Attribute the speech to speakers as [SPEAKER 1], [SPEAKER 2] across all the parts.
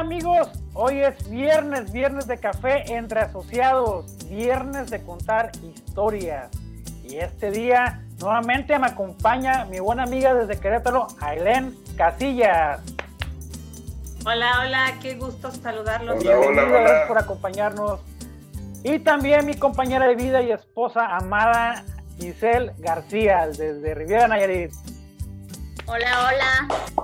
[SPEAKER 1] amigos? Hoy es viernes, viernes de café entre asociados, viernes de contar historias. Y este día nuevamente me acompaña mi buena amiga desde Querétaro, Ailén Casillas.
[SPEAKER 2] Hola, hola, qué gusto saludarlos.
[SPEAKER 1] Hola, hola, Gracias por acompañarnos. Y también mi compañera de vida y esposa amada, Giselle García, desde Riviera Nayarit.
[SPEAKER 3] Hola, hola.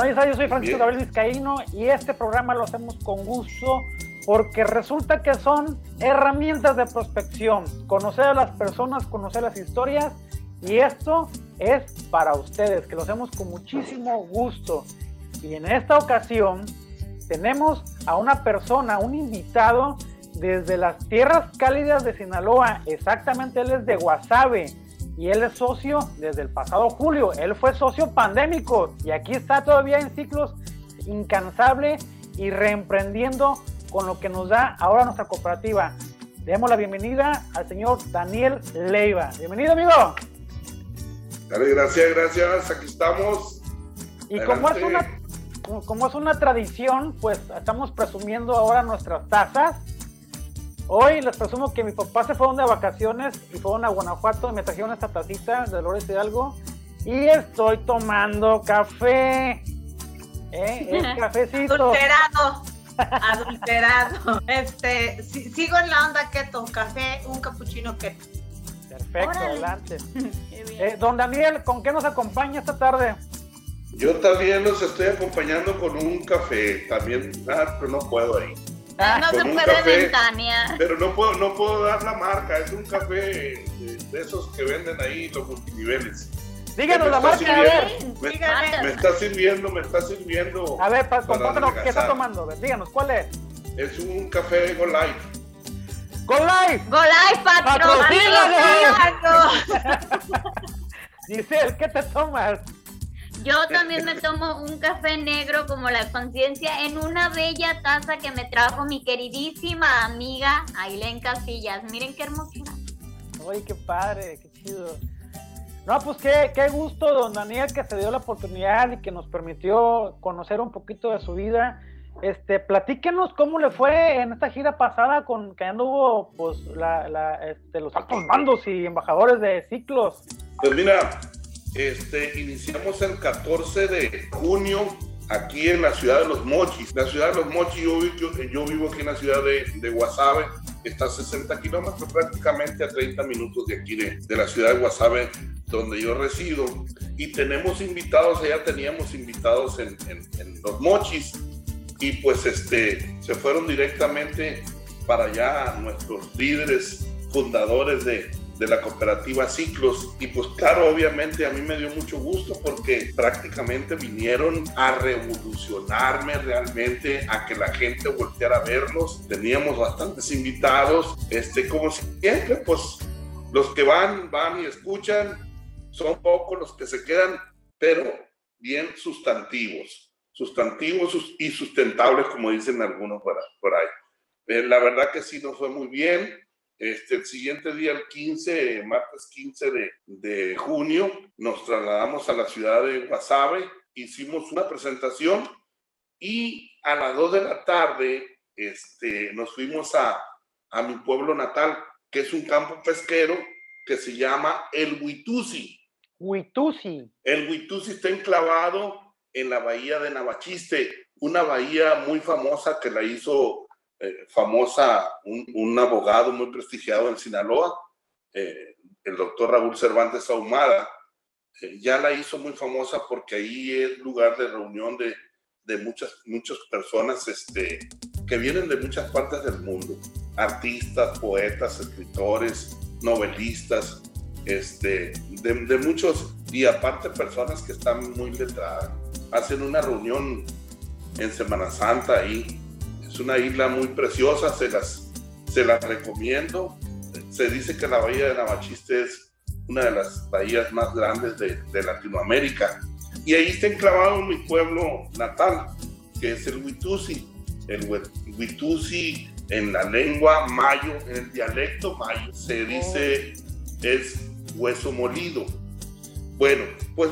[SPEAKER 1] Hola, yo soy Francisco Gabriel Vizcaíno y este programa lo hacemos con gusto porque resulta que son herramientas de prospección, conocer a las personas, conocer las historias y esto es para ustedes, que lo hacemos con muchísimo gusto. Y en esta ocasión tenemos a una persona, un invitado desde las tierras cálidas de Sinaloa, exactamente él es de Guasave y él es socio desde el pasado julio, él fue socio pandémico y aquí está todavía en ciclos incansable y reemprendiendo con lo que nos da ahora nuestra cooperativa. Le damos la bienvenida al señor Daniel Leiva. Bienvenido, amigo.
[SPEAKER 4] Dale, gracias, gracias. Aquí estamos.
[SPEAKER 1] Y como es, una, como es una tradición, pues estamos presumiendo ahora nuestras tazas. Hoy les presumo que mi papá se fueron de vacaciones y fueron a Guanajuato y me trajeron esta tacita de Dolores Hidalgo. Y estoy tomando café. ¿Eh? El cafecito.
[SPEAKER 2] Adulterado. Adulterado. Este, sigo en la onda keto, café, un capuchino keto.
[SPEAKER 1] Perfecto, adelante. Eh, don Daniel, ¿con qué nos acompaña esta tarde?
[SPEAKER 4] Yo también los estoy acompañando con un café, también, ah, pero no puedo ahí.
[SPEAKER 3] Ah, no se puede ventanear.
[SPEAKER 4] Pero no puedo, no puedo dar la marca, es un café de, esos que venden ahí los multiniveles.
[SPEAKER 1] Díganos la marca, a ver.
[SPEAKER 4] Me, me, está sirviendo, me está sirviendo.
[SPEAKER 1] A ver, compártanos qué está tomando. díganos, ¿cuál es?
[SPEAKER 4] Es un café Go Life.
[SPEAKER 1] Go Life.
[SPEAKER 3] Go Life,
[SPEAKER 1] patrón. Giselle, ¿qué te tomas?
[SPEAKER 3] Yo también me tomo un café negro como la conciencia en una bella taza que me trajo mi queridísima amiga Ailén Casillas. Miren qué hermosura.
[SPEAKER 1] Ay, qué padre, qué chido. No, pues qué, qué gusto, don Daniel, que se dio la oportunidad y que nos permitió conocer un poquito de su vida. Este, platíquenos cómo le fue en esta gira pasada con que anduvo pues la, la, este, los altos mandos y embajadores de ciclos.
[SPEAKER 4] Pues mira, este, iniciamos el 14 de junio aquí en la ciudad de Los Mochis. La ciudad de Los Mochis, yo, vivo aquí en la ciudad de, Guasave, está a 60 kilómetros, prácticamente a 30 minutos de aquí de, la ciudad de Guasave, donde yo resido. Y tenemos invitados, ya teníamos invitados en, en, en, Los Mochis, y pues este, se fueron directamente para allá nuestros líderes fundadores de, de la cooperativa Ciclos. Y pues claro, obviamente a mí me dio mucho gusto porque prácticamente vinieron a revolucionarme realmente, a que la gente volteara a verlos. Teníamos bastantes invitados, este, como siempre, pues los que van, van y escuchan, son pocos los que se quedan, pero bien sustantivos, sustantivos y sustentables, como dicen algunos por, ahí. Eh, la verdad que sí nos fue muy bien este, el siguiente día, el 15, martes 15 de, de junio, nos trasladamos a la ciudad de Guasave, hicimos una presentación y a las 2 de la tarde este, nos fuimos a, a mi pueblo natal, que es un campo pesquero que se llama el Huitusi.
[SPEAKER 1] Huitusi.
[SPEAKER 4] El Huitusi está enclavado en la bahía de Navachiste, una bahía muy famosa que la hizo eh, famosa, un, abogado muy prestigiado en Sinaloa, eh, el doctor Raúl Cervantes Ahumada, eh, ya la hizo muy famosa porque ahí es lugar de reunión de, de muchas, muchas personas este, que vienen de muchas partes del mundo, artistas, poetas, escritores, novelistas, este, de, de muchos, y aparte personas que están muy letradas. Hacen una reunión en Semana Santa ahí una isla muy preciosa, se las, se las recomiendo. Se dice que la bahía de Navachiste es una de las bahías más grandes de, de Latinoamérica. Y ahí está enclavado mi pueblo natal, que es el Huitusi. El Huitusi en la lengua mayo, en el dialecto mayo, se dice es hueso molido. Bueno, pues